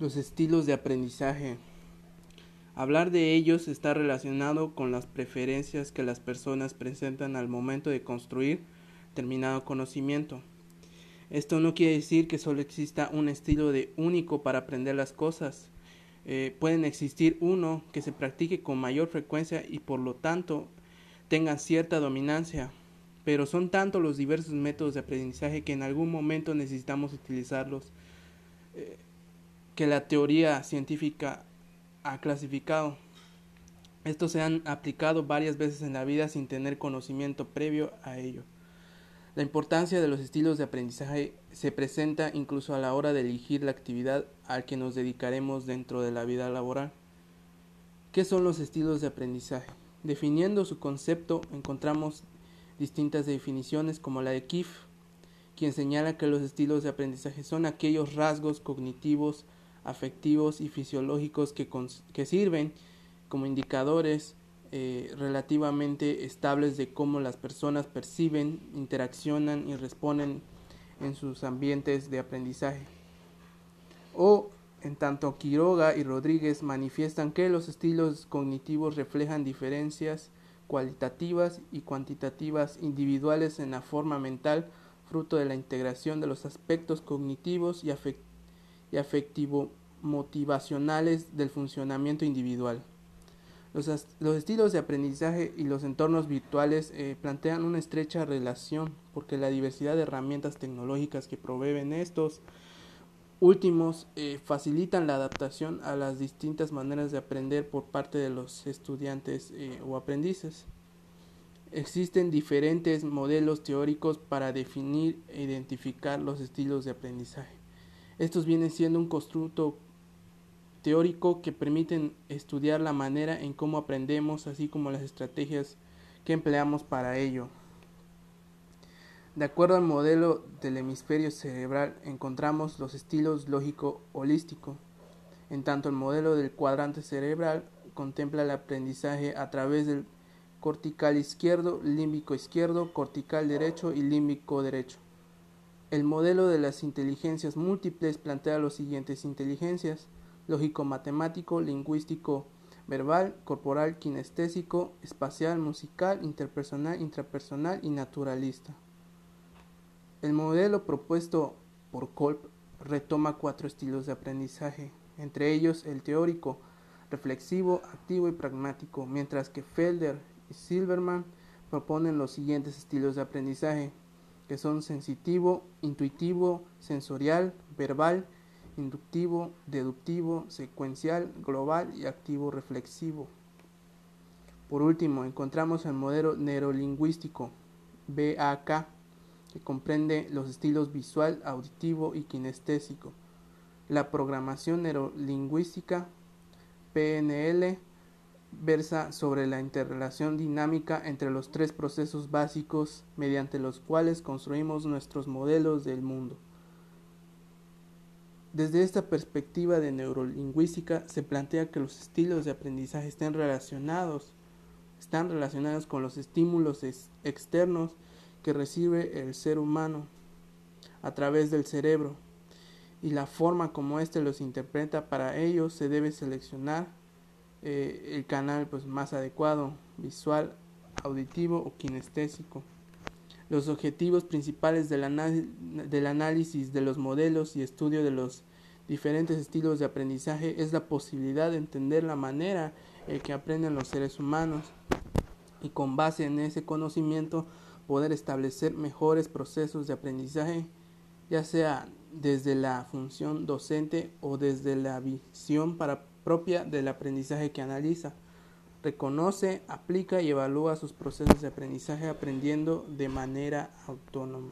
Los estilos de aprendizaje. Hablar de ellos está relacionado con las preferencias que las personas presentan al momento de construir determinado conocimiento. Esto no quiere decir que solo exista un estilo de único para aprender las cosas. Eh, pueden existir uno que se practique con mayor frecuencia y por lo tanto tenga cierta dominancia, pero son tanto los diversos métodos de aprendizaje que en algún momento necesitamos utilizarlos. Eh, que la teoría científica ha clasificado. Estos se han aplicado varias veces en la vida sin tener conocimiento previo a ello. La importancia de los estilos de aprendizaje se presenta incluso a la hora de elegir la actividad a que nos dedicaremos dentro de la vida laboral. ¿Qué son los estilos de aprendizaje? Definiendo su concepto encontramos distintas definiciones como la de Kiff, quien señala que los estilos de aprendizaje son aquellos rasgos cognitivos afectivos y fisiológicos que, que sirven como indicadores eh, relativamente estables de cómo las personas perciben, interaccionan y responden en sus ambientes de aprendizaje. O, en tanto Quiroga y Rodríguez manifiestan que los estilos cognitivos reflejan diferencias cualitativas y cuantitativas individuales en la forma mental, fruto de la integración de los aspectos cognitivos y afectivos y afectivo motivacionales del funcionamiento individual. Los, estilos de aprendizaje y los entornos virtuales eh, plantean una estrecha relación porque la diversidad de herramientas tecnológicas que proveen estos últimos eh, facilitan la adaptación a las distintas maneras de aprender por parte de los estudiantes eh, o aprendices. Existen diferentes modelos teóricos para definir e identificar los estilos de aprendizaje. Estos vienen siendo un constructo teórico que permiten estudiar la manera en cómo aprendemos, así como las estrategias que empleamos para ello. De acuerdo al modelo del hemisferio cerebral, encontramos los estilos lógico holístico. En tanto, el modelo del cuadrante cerebral contempla el aprendizaje a través del cortical izquierdo, límbico izquierdo, cortical derecho y límbico derecho. El modelo de las inteligencias múltiples plantea las siguientes inteligencias: lógico matemático, lingüístico verbal, corporal kinestésico, espacial, musical, interpersonal, intrapersonal y naturalista. El modelo propuesto por Kolb retoma cuatro estilos de aprendizaje, entre ellos el teórico, reflexivo, activo y pragmático, mientras que Felder y Silverman proponen los siguientes estilos de aprendizaje: que son sensitivo, intuitivo, sensorial, verbal, inductivo, deductivo, secuencial, global y activo reflexivo. Por último, encontramos el modelo neurolingüístico BAK, que comprende los estilos visual, auditivo y kinestésico. La programación neurolingüística PNL versa sobre la interrelación dinámica entre los tres procesos básicos mediante los cuales construimos nuestros modelos del mundo. Desde esta perspectiva de neurolingüística se plantea que los estilos de aprendizaje estén relacionados, están relacionados con los estímulos externos que recibe el ser humano a través del cerebro y la forma como éste los interpreta para ello se debe seleccionar eh, el canal pues, más adecuado, visual, auditivo o kinestésico. Los objetivos principales del, del análisis de los modelos y estudio de los diferentes estilos de aprendizaje es la posibilidad de entender la manera en que aprenden los seres humanos y con base en ese conocimiento poder establecer mejores procesos de aprendizaje, ya sea desde la función docente o desde la visión para propia del aprendizaje que analiza. Reconoce, aplica y evalúa sus procesos de aprendizaje aprendiendo de manera autónoma.